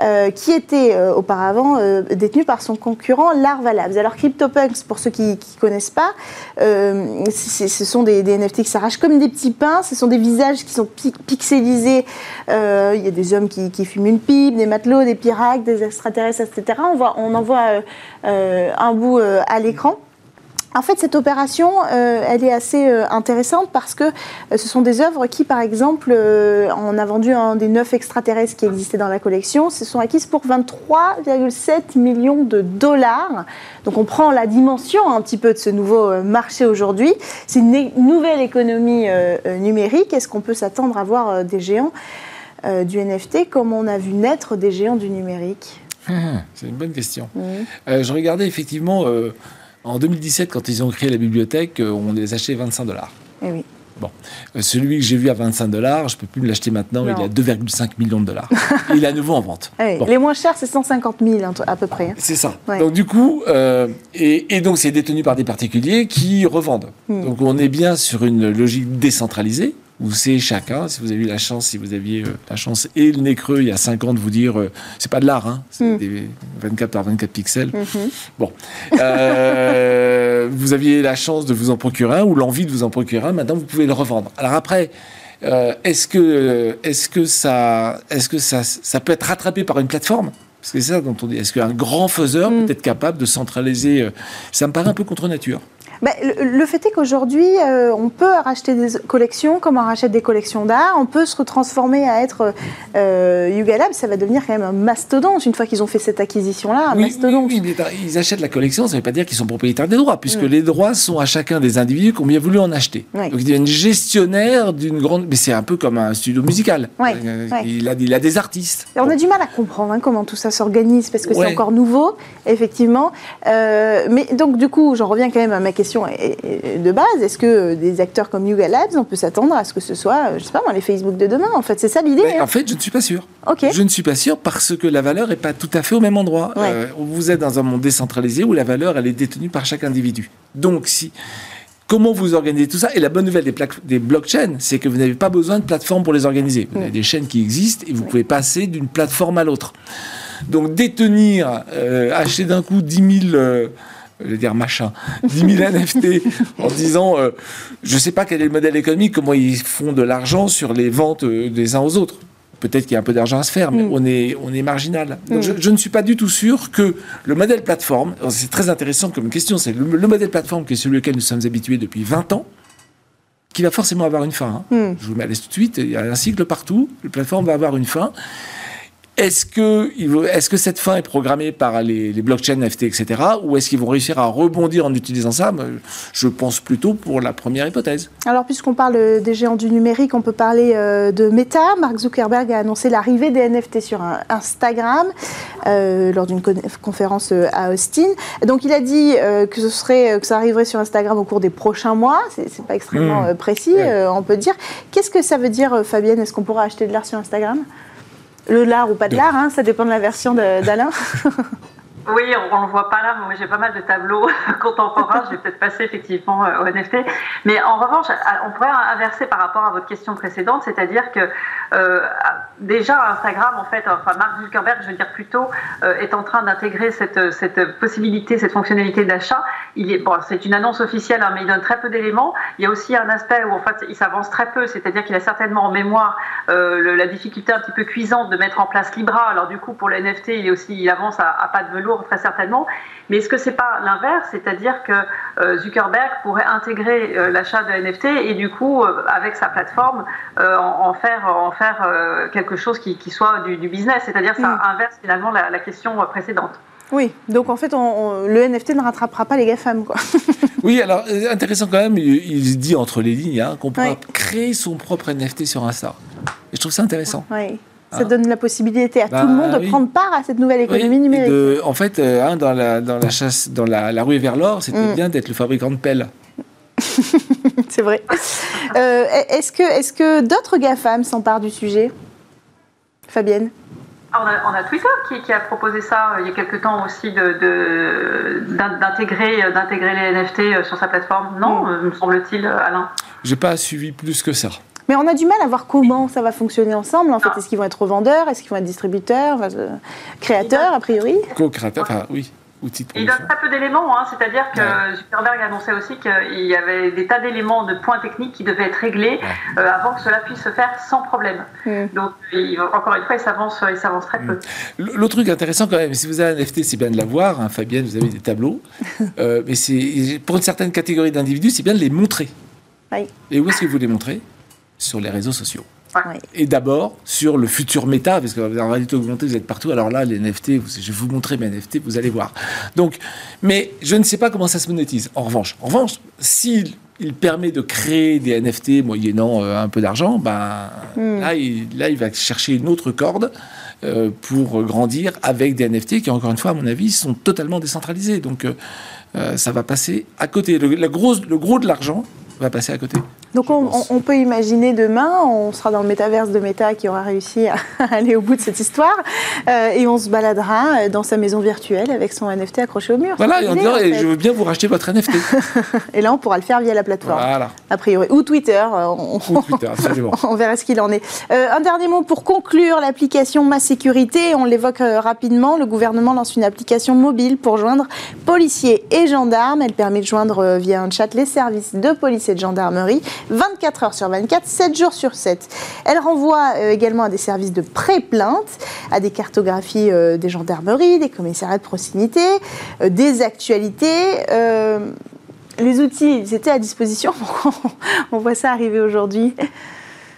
Euh, qui était euh, auparavant euh, détenu par son concurrent Larva Labs. Alors CryptoPunks, pour ceux qui ne connaissent pas, ce sont des, NFT qui s'arrachent comme des petits pains, ce sont des visages qui sont pixelisés, il y a des hommes qui, qui, fument une pipe, des matelots, des pirates, des extraterrestres, etc. On, voit, on en voit un bout à l'écran. En fait, cette opération, euh, elle est assez euh, intéressante parce que euh, ce sont des œuvres qui, par exemple, on a vendu un des neuf extraterrestres qui existaient dans la collection, se sont acquises pour 23,7 millions de dollars. Donc on prend la dimension un petit peu de ce nouveau marché aujourd'hui. C'est une nouvelle économie numérique. Est-ce qu'on peut s'attendre à voir des géants du NFT comme on a vu naître des géants du numérique? <laughs> C'est une bonne question. Mmh. je regardais effectivement en 2017, quand ils ont créé la bibliothèque, euh, on les achetait 25 dollars. Eh oui. Bon, euh, celui que j'ai vu à 25 dollars, je peux plus me l'acheter maintenant, il est à 2,5 millions de dollars. il est à nouveau en vente. <laughs> Eh Les moins chers, c'est 150 000 à peu près. Hein. C'est ça. Donc du coup, euh, et, donc c'est détenu par des particuliers qui revendent. Hmm. Donc on est bien sur une logique décentralisée où c'est chacun, si vous avez eu la chance, si vous aviez euh, la chance et le nez creux il y a 5 ans de vous dire, euh, c'est pas de l'art, hein, c'est mm. des 24 par 24 pixels. Mm-hmm. Bon. Euh, <laughs> vous aviez la chance de vous en procurer un ou l'envie de vous en procurer un, maintenant vous pouvez le revendre. Alors après, est-ce que, est-ce que, ça, est-ce que ça, ça peut être rattrapé par une plateforme? Parce que c'est ça dont on dit. Est-ce qu'un grand faiseur mm. peut être capable de centraliser Ça me paraît un peu contre nature. Bah, le, fait est qu'aujourd'hui, euh, on peut racheter des collections comme on rachète des collections d'art. On peut se retransformer à être euh, Yuga Lab. Ça va devenir quand même un mastodonte une fois qu'ils ont fait cette acquisition-là. Un mastodonte. Oui, mais ils achètent la collection, ça ne veut pas dire qu'ils sont propriétaires des droits, puisque mm. les droits sont à chacun des individus qui ont bien voulu en acheter. Donc ils deviennent gestionnaires d'une grande. Mais c'est un peu comme un studio musical. Euh, il, a, il, a, des artistes. on a du mal à comprendre hein, comment tout ça s'organise parce que c'est encore nouveau, effectivement. Euh, mais donc, du coup, j'en reviens quand même à ma question de base. Est-ce que des acteurs comme Yuga Labs, on peut s'attendre à ce que ce soit, je sais pas moi, les Facebook de demain En fait, c'est ça l'idée. Ben, hein? en fait, je ne suis pas sûr. Ok. Je ne suis pas sûr parce que la valeur n'est pas tout à fait au même endroit. Euh, vous êtes dans un monde décentralisé où la valeur, elle est détenue par chaque individu. Donc, si Comment vous organisez tout ça? Et la bonne nouvelle des, des blockchains, c'est que vous n'avez pas besoin de plateforme pour les organiser. Vous avez des chaînes qui existent et vous pouvez passer d'une plateforme à l'autre. Donc détenir, euh, acheter d'un coup 10 000 je vais dire machin, 10 000 NFT en disant euh, je ne sais pas quel est le modèle économique, comment ils font de l'argent sur les ventes euh, des uns aux autres. Peut-être qu'il y a un peu d'argent à se faire, mais mm. on, est, on est marginal. Donc mm. je, ne suis pas du tout sûr que le modèle plateforme, c'est très intéressant comme question, c'est le, modèle plateforme qui est celui auquel nous sommes habitués depuis 20 ans, qui va forcément avoir une fin. Hein. Mm. Je vous mets à l'aise tout de suite, il y a un cycle partout, la plateforme va avoir une fin. Est-ce que, cette fin est programmée par les, les blockchains, NFT, etc. Ou est-ce qu'ils vont réussir à rebondir en utilisant ça? Je pense plutôt pour la première hypothèse. Alors, puisqu'on parle des géants du numérique, on peut parler euh, de Meta. Mark Zuckerberg a annoncé l'arrivée des NFT sur Instagram euh, lors d'une conférence euh, à Austin. Donc, il a dit que, ce serait, que ça arriverait sur Instagram au cours des prochains mois. C'est pas extrêmement mmh. précis, on peut dire. Qu'est-ce que ça veut dire, Fabienne? Est-ce qu'on pourra acheter de l'art sur Instagram? Le lard ou pas de lard, hein, ça dépend de la version d'Alain. <laughs> Oui, on ne le voit pas là, mais j'ai pas mal de tableaux <laughs> contemporains. Je vais peut-être passer effectivement euh, au NFT. Mais en revanche, on pourrait inverser par rapport à votre question précédente, c'est-à-dire que euh, déjà Instagram, en fait, enfin Mark Zuckerberg, je veux dire plutôt, euh, est en train d'intégrer cette, cette possibilité, cette fonctionnalité d'achat. Bon, c'est une annonce officielle, hein, mais il donne très peu d'éléments. Il y a aussi un aspect où en fait il s'avance très peu, c'est-à-dire qu'il a certainement en mémoire la difficulté un petit peu cuisante de mettre en place Libra. Alors du coup, pour le NFT, il est aussi, il avance à pas de velours très certainement. Mais est-ce que c'est pas l'inverse, c'est-à-dire que euh, Zuckerberg pourrait intégrer euh, l'achat de NFT et du coup, euh, avec sa plateforme, en, faire, en faire quelque chose qui, soit du, business, c'est-à-dire ça mm. inverse finalement la, question précédente. Oui, donc en fait, le NFT ne rattrapera pas les GAFAM. Quoi. <laughs> oui, alors intéressant quand même, il, dit entre les lignes hein, qu'on pourra créer son propre NFT sur Insta. Et je trouve ça intéressant. Oui. Ça donne la possibilité à tout le monde de bah prendre part à cette nouvelle économie numérique. en fait, euh, hein, dans, la, dans la chasse, dans la, rue vers l'or, c'était mm. bien d'être le fabricant de pelles. <laughs> C'est vrai. Euh, est-ce que, est que d'autres GAFAM s'emparent du sujet? Fabienne? Ah, on a, Twitter qui, a proposé ça euh, il y a quelques temps aussi d'intégrer de, d'intégrer les NFT sur sa plateforme. Non, mm. me semble-t-il, Alain J'ai pas suivi plus que ça. Mais on a du mal à voir comment ça va fonctionner ensemble. En fait, est-ce qu'ils vont être revendeurs? Est-ce qu'ils vont être distributeurs? Euh, Créateurs, a priori Co-créateurs, enfin, oui. Il donne très peu d'éléments, hein. c'est-à-dire que Zuckerberg annonçait aussi qu'il y avait des tas d'éléments de points techniques qui devaient être réglés euh, avant que cela puisse se faire sans problème. Mm. Donc, encore une fois, il s'avance, il s'avance très peu. Mm. L'autre truc intéressant quand même, si vous avez un NFT, c'est bien de l'avoir. Hein, Fabienne, vous avez des tableaux. <laughs> euh, mais c'est pour une certaine catégorie d'individus, c'est bien de les montrer. Et où est-ce que vous les montrez? Sur les réseaux sociaux. Et d'abord sur le futur méta, parce que en réalité augmentée, vous êtes partout. Alors là, les NFT, je vais vous montrer mes NFT, vous allez voir. Donc, mais je ne sais pas comment ça se monétise. En revanche, en revanche, s'il il permet de créer des NFT moyennant euh, un peu d'argent, ben, hmm. là, il, là, il va chercher une autre corde euh, pour grandir avec des NFT qui, encore une fois, à mon avis, sont totalement décentralisés. Donc, euh, ça va passer à côté. Le, le gros de l'argent va passer à côté. Donc on, peut imaginer demain, on sera dans le métaverse de Meta qui aura réussi à <laughs> aller au bout de cette histoire, euh, et on se baladera euh, dans sa maison virtuelle avec son NFT accroché au mur. Voilà, et en disant, je veux bien vous racheter votre NFT. <laughs> et là, on pourra le faire via la plateforme, voilà. a priori, ou Twitter. Euh, on, ou Twitter, absolument. <laughs> on verra ce qu'il en est. un dernier mot pour conclure, l'application Ma Sécurité, on l'évoque rapidement, le gouvernement lance une application mobile pour joindre policiers et gendarmes. Elle permet de joindre via un chat les services de police et de gendarmerie 24 heures sur 24, 7 jours sur 7. Elle renvoie euh, également à des services de pré-plainte, à des cartographies euh, des gendarmeries, des commissariats de proximité, euh, des actualités. les outils, ils étaient à disposition. <laughs> on voit ça arriver aujourd'hui.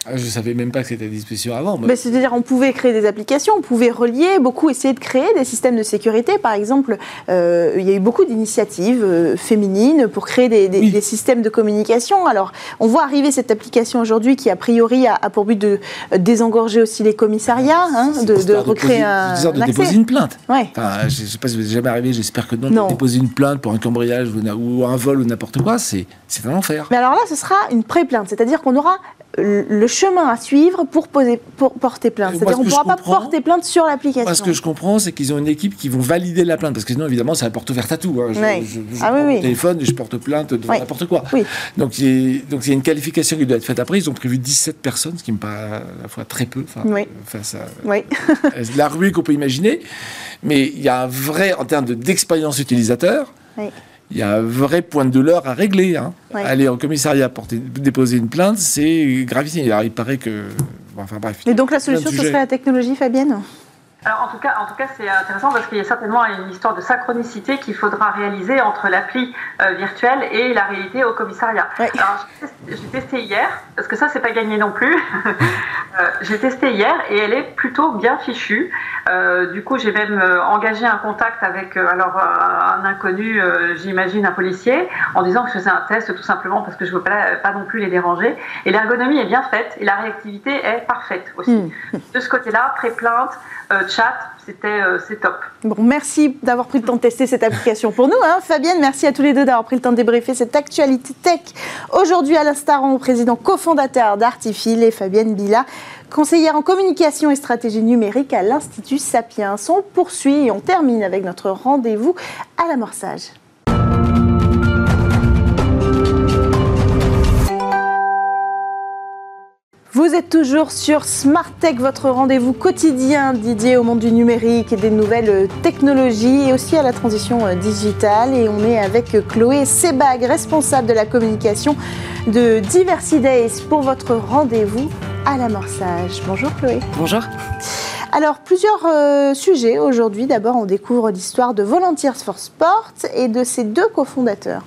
Ah, je ne savais même pas que c'était à disposition avant. C'est-à-dire on pouvait créer des applications, on pouvait relier, beaucoup essayer de créer des systèmes de sécurité. Par exemple, euh, il y a eu beaucoup d'initiatives euh, féminines pour créer des, systèmes de communication. Alors, on voit arriver cette application aujourd'hui qui, a priori, a, pour but de euh, désengorger aussi les commissariats, hein, de, recréer un, de déposer une plainte. Ouais. Enfin, je ne sais pas si vous êtes jamais arrivé, j'espère que non, non. De déposer une plainte pour un cambriage ou un vol ou n'importe quoi, c'est un enfer. Mais alors là, ce sera une pré-plainte, c'est-à-dire qu'on aura le chemin à suivre pour, poser, pour porter plainte. C'est-à-dire qu'on ne pourra pas porter plainte sur l'application. ce que je comprends, c'est qu'ils ont une équipe qui vont valider la plainte. Parce que sinon, évidemment, c'est la porte ouverte à tout. Hein. Je, ah prends mon téléphone et je porte plainte de n'importe quoi. Donc, il y, a, donc, il y a une qualification qui doit être faite après. Ils ont prévu 17 personnes, ce qui me paraît à la fois très peu face à <laughs> la ruée qu'on peut imaginer. Mais il y a un vrai, en termes d'expérience utilisateur, il y a un vrai point de douleur à régler. Hein. Aller en commissariat pour déposer une plainte, c'est gravissime. il paraît que. enfin bref. Et donc la solution, ce serait la technologie, Fabienne? Alors en tout cas, en tout cas, c'est intéressant parce qu'il y a certainement une histoire de synchronicité qu'il faudra réaliser entre l'appli euh, virtuelle et la réalité au commissariat. Alors j'ai testé hier parce que ça c'est pas gagné non plus. <laughs> euh, j'ai testé hier et elle est plutôt bien fichue. Euh, du coup, j'ai même engagé un contact avec alors un inconnu, j'imagine un policier, en disant que je faisais un test tout simplement parce que je veux pas, pas non plus les déranger. Et l'ergonomie est bien faite et la réactivité est parfaite aussi. Hmm. De ce côté-là, pré-plainte. Chat, c'était euh, top. Bon, merci d'avoir pris le temps de tester cette application pour nous. Hein. Fabienne, merci à tous les deux d'avoir pris le temps de débriefer cette actualité tech. Aujourd'hui, Alain Staron, président cofondateur d'Artifil, et Fabienne Bila, conseillère en communication et stratégie numérique à l'Institut Sapiens. On poursuit et on termine avec notre rendez-vous à l'amorçage. Vous êtes toujours sur Smart Tech, votre rendez-vous quotidien dédié au monde du numérique et des nouvelles technologies et aussi à la transition euh, digitale. Et on est avec Chloé Sebag, responsable de la communication de Diversity Days pour votre rendez-vous à l'amorçage. Bonjour Chloé. Bonjour. Alors, plusieurs euh, sujets aujourd'hui. D'abord, on découvre l'histoire de Volunteers for Sport et de ses deux cofondateurs.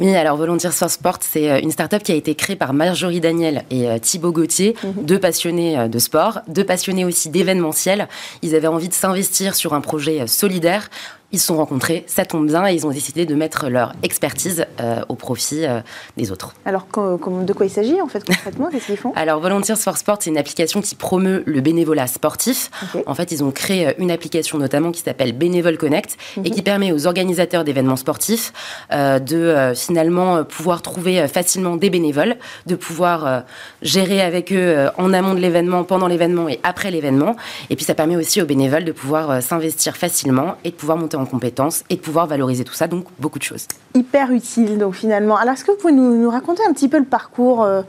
Oui, alors Volunteers for Sport, c'est euh, une start-up qui a été créée par Marjorie Daniel et euh, Thibaut Gauthier, mhm. deux passionnés de sport, deux passionnés aussi d'événementiel. Ils avaient envie de s'investir sur un projet solidaire ils se sont rencontrés, ça tombe bien, et ils ont décidé de mettre leur expertise euh, au profit euh, des autres. Alors, de quoi il s'agit en fait concrètement Qu'est-ce qu'ils font? <laughs> Alors, Volunteers for Sport, c'est une application qui promeut le bénévolat sportif. En fait, ils ont créé euh, une application notamment qui s'appelle Bénévole Connect et mhm. qui permet aux organisateurs d'événements sportifs de finalement pouvoir trouver facilement des bénévoles, de pouvoir gérer avec eux en amont de l'événement, pendant l'événement et après l'événement. Et puis, ça permet aussi aux bénévoles de pouvoir s'investir facilement et de pouvoir monter en compétences et de pouvoir valoriser tout ça, donc beaucoup de choses. Hyper utile, donc finalement. Alors, est-ce que vous pouvez nous, raconter un petit peu le parcours euh,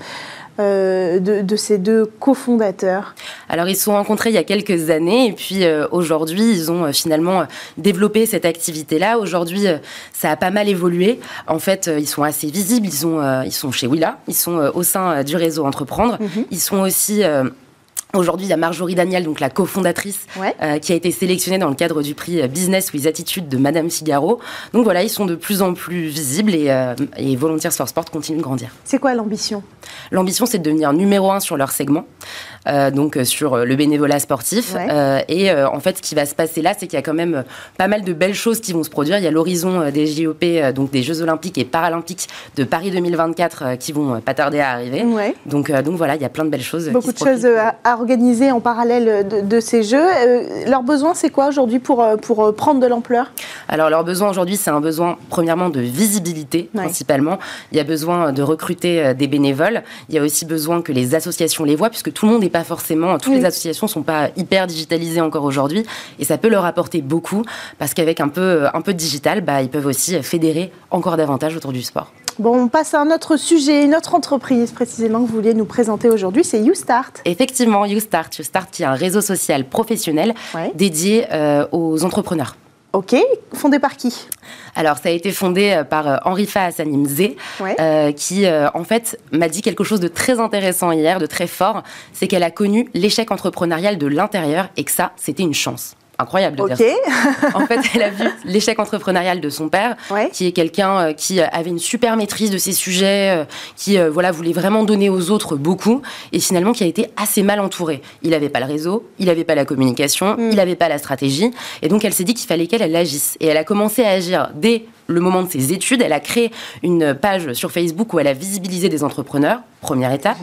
euh, de, ces deux cofondateurs? Alors, ils se sont rencontrés il y a quelques années et puis euh, aujourd'hui, ils ont finalement développé cette activité-là. Aujourd'hui, ça a pas mal évolué. En fait, ils sont assez visibles. Ils, ont, ils sont chez Willa, ils sont au sein du réseau Entreprendre. Mhm. Ils sont aussi Aujourd'hui, il y a Marjorie Daniel, donc la cofondatrice, euh, qui a été sélectionnée dans le cadre du prix Business with Attitude de Madame Figaro. Donc voilà, ils sont de plus en plus visibles et, euh, et Volunteers for Sport continue de grandir. C'est quoi l'ambition? L'ambition, c'est de devenir numéro un sur leur segment. Euh, donc euh, sur le bénévolat sportif. Euh, et en fait, ce qui va se passer là, c'est qu'il y a quand même pas mal de belles choses qui vont se produire. Il y a l'horizon des JOP, donc des Jeux Olympiques et Paralympiques de Paris 2024 qui vont pas tarder à arriver. Donc, donc voilà, il y a plein de belles choses. Beaucoup de choses à, organiser en parallèle de, ces Jeux. leur besoin, c'est quoi aujourd'hui pour, pour prendre de l'ampleur? Alors leur besoin aujourd'hui, c'est un besoin premièrement de visibilité principalement. Il y a besoin de recruter des bénévoles. Il y a aussi besoin que les associations les voient puisque tout le monde est pas forcément, toutes les associations sont pas hyper digitalisées encore aujourd'hui, et ça peut leur apporter beaucoup parce qu'avec un peu, un peu de digital, bah, ils peuvent aussi fédérer encore davantage autour du sport. Bon, on passe à un autre sujet, une autre entreprise précisément que vous vouliez nous présenter aujourd'hui, c'est YouStart. Effectivement, YouStart. YouStart qui est un réseau social professionnel dédié euh, aux entrepreneurs. Ok, fondé par qui? Alors, ça a été fondé euh, par euh, Henri Hassanim Zé, euh, qui, en fait, m'a dit quelque chose de très intéressant hier, de très fort, c'est qu'elle a connu l'échec entrepreneurial de l'intérieur et que ça, c'était une chance incroyable de dire ça. En fait, elle a vu l'échec entrepreneurial de son père, qui est quelqu'un euh, qui avait une super maîtrise de ses sujets, euh, qui euh, voilà voulait vraiment donner aux autres beaucoup, et finalement qui a été assez mal entouré. Il n'avait pas le réseau, il n'avait pas la communication, mm. il n'avait pas la stratégie, et donc elle s'est dit qu'il fallait qu'elle elle agisse. Et elle a commencé à agir dès le moment de ses études. Elle a créé une page sur Facebook où elle a visibilisé des entrepreneurs, première étape.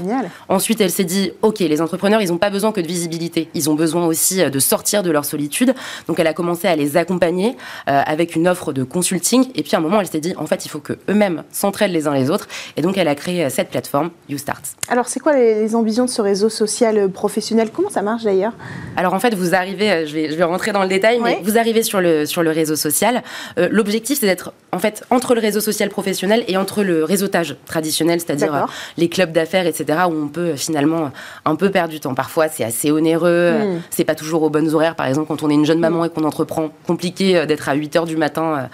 Ensuite, elle s'est dit, OK, les entrepreneurs, ils n'ont pas besoin que de visibilité, ils ont besoin aussi euh, de sortir de leur solitude. Donc, elle a commencé à les accompagner euh, avec une offre de consulting. Et puis, à un moment, elle s'est dit, en fait, il faut que eux-mêmes s'entraident les uns les autres. Et donc, elle a créé euh, cette plateforme, YouStart. Alors, c'est quoi les, ambitions de ce réseau social professionnel? Comment ça marche d'ailleurs? Alors, en fait, vous arrivez, je vais, je vais rentrer dans le détail, mais vous arrivez sur le, sur le réseau social. L'objectif, c'est d'être en fait entre le réseau social professionnel et entre le réseautage traditionnel, c'est-à-dire euh, les clubs d'affaires, etc., où on peut euh, finalement un peu perdre du temps. Parfois, c'est assez onéreux, hmm. c'est pas toujours aux bonnes horaires. Par exemple, quand on est une jeune maman hmm. et qu'on entreprend, compliqué euh, d'être à 8 heures du matin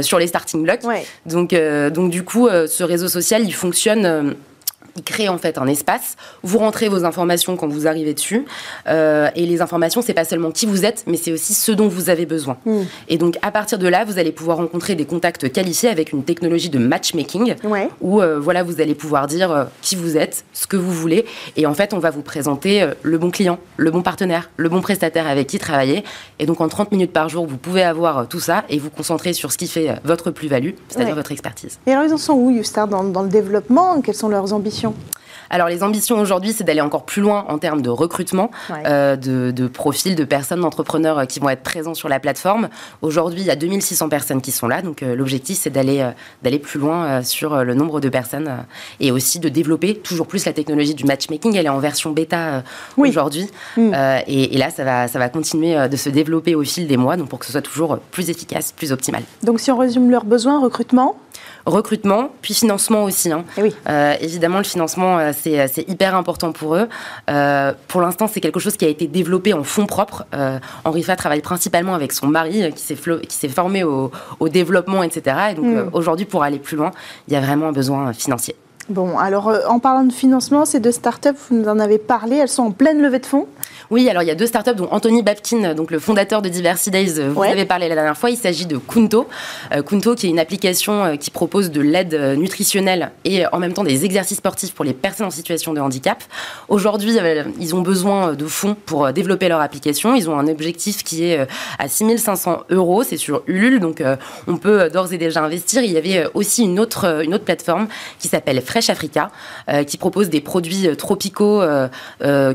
sur les starting blocks. Donc, donc, du coup, ce réseau social, il fonctionne il crée en fait un espace. Vous rentrez vos informations quand vous arrivez dessus. Euh, et les informations, c'est pas seulement qui vous êtes, mais c'est aussi ce dont vous avez besoin. Hmm. Et donc, à partir de là, vous allez pouvoir rencontrer des contacts qualifiés avec une technologie de matchmaking. Où, euh, voilà, vous allez pouvoir dire euh, qui vous êtes, ce que vous voulez. Et en fait, on va vous présenter le bon client, le bon partenaire, le bon prestataire avec qui travailler. Et donc, en 30 minutes par jour, vous pouvez avoir tout ça et vous concentrer sur ce qui fait votre plus-value, c'est-à-dire votre expertise. Et alors, ils en sont où, dans, dans le développement? Quelles sont leurs ambitions alors les ambitions aujourd'hui, c'est d'aller encore plus loin en termes de recrutement, euh, de, profils de personnes, d'entrepreneurs euh, qui vont être présents sur la plateforme. Aujourd'hui, il y a 2600 personnes qui sont là, donc euh, l'objectif c'est d'aller d'aller plus loin sur le nombre de personnes et aussi de développer toujours plus la technologie du matchmaking. Elle est en version bêta aujourd'hui mm. et, et, là ça va ça va continuer de se développer au fil des mois, donc pour que ce soit toujours plus efficace, plus optimal. Donc si on résume leurs besoins, recrutement recrutement, puis financement aussi. Hein. Eh euh, évidemment, le financement, euh, c'est hyper important pour eux. Euh, pour l'instant, c'est quelque chose qui a été développé en fonds propres. Henri Fa travaille principalement avec son mari, qui s'est formé au, développement, etc. Et donc, hmm. aujourd'hui, pour aller plus loin, il y a vraiment un besoin financier. Bon, alors en parlant de financement, ces deux startups, vous nous en avez parlé, elles sont en pleine levée de fonds oui, alors il y a deux startups dont Anthony Babkin, donc le fondateur de Diversity Days, euh, vous avez parlé la dernière fois. Il s'agit de Kunto. Euh, Kunto, qui est une application euh, qui propose de l'aide nutritionnelle et en même temps des exercices sportifs pour les personnes en situation de handicap. Aujourd'hui, ils ont besoin de fonds pour développer leur application. Ils ont un objectif qui est à 6500 euros. C'est sur Ulule, donc on peut d'ores et déjà investir. Il y avait aussi une autre, une autre plateforme qui s'appelle Fresh Africa, qui propose des produits tropicaux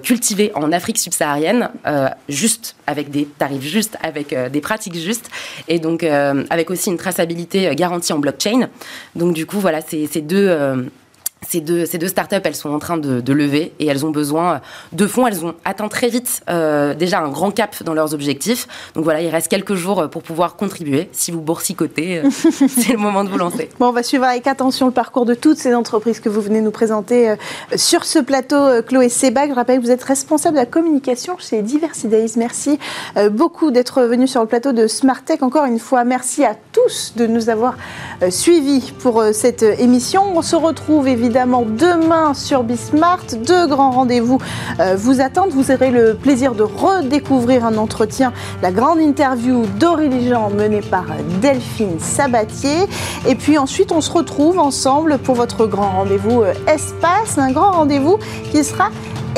cultivés en Afrique subsaharienne saharienne, euh, juste, avec des tarifs justes, avec euh, des pratiques justes, et donc euh, avec aussi une traçabilité garantie en blockchain. Donc du coup, voilà, ces deux ces deux, ces deux startups, elles sont en train de, lever et elles ont besoin de fonds. Elles ont atteint très vite euh, déjà un grand cap dans leurs objectifs. Donc voilà, il reste quelques jours pour pouvoir contribuer. Si vous boursicotez, euh, <laughs> c'est le moment de vous lancer. Bon, on va suivre avec attention le parcours de toutes ces entreprises que vous venez nous présenter euh, sur ce plateau. Chloé Sebag, je rappelle que vous êtes responsable de la communication chez Diversidays. Merci beaucoup d'être venu sur le plateau de Smart Tech. Encore une fois, merci à tous de nous avoir suivis pour cette émission. On se retrouve évidemment évidemment demain sur Bismart. Deux grands rendez-vous euh, vous attendent. Vous aurez le plaisir de redécouvrir un entretien, la grande interview d'Aurélie Jean menée par Delphine Sabatier. Et puis ensuite, on se retrouve ensemble pour votre grand rendez-vous euh, Espace, un grand rendez-vous qui sera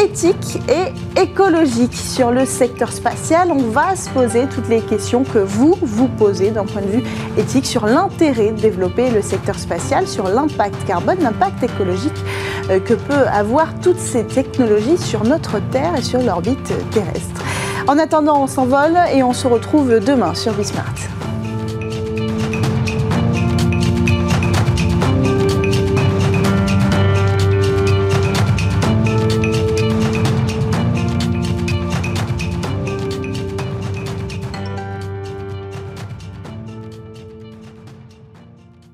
éthique et écologique. Sur le secteur spatial, on va se poser toutes les questions que vous vous posez d'un point de vue éthique sur l'intérêt de développer le secteur spatial, sur l'impact carbone, l'impact écologique euh, que peut avoir toutes ces technologies sur notre Terre et sur l'orbite terrestre. En attendant, on s'envole et on se retrouve demain sur Bismart.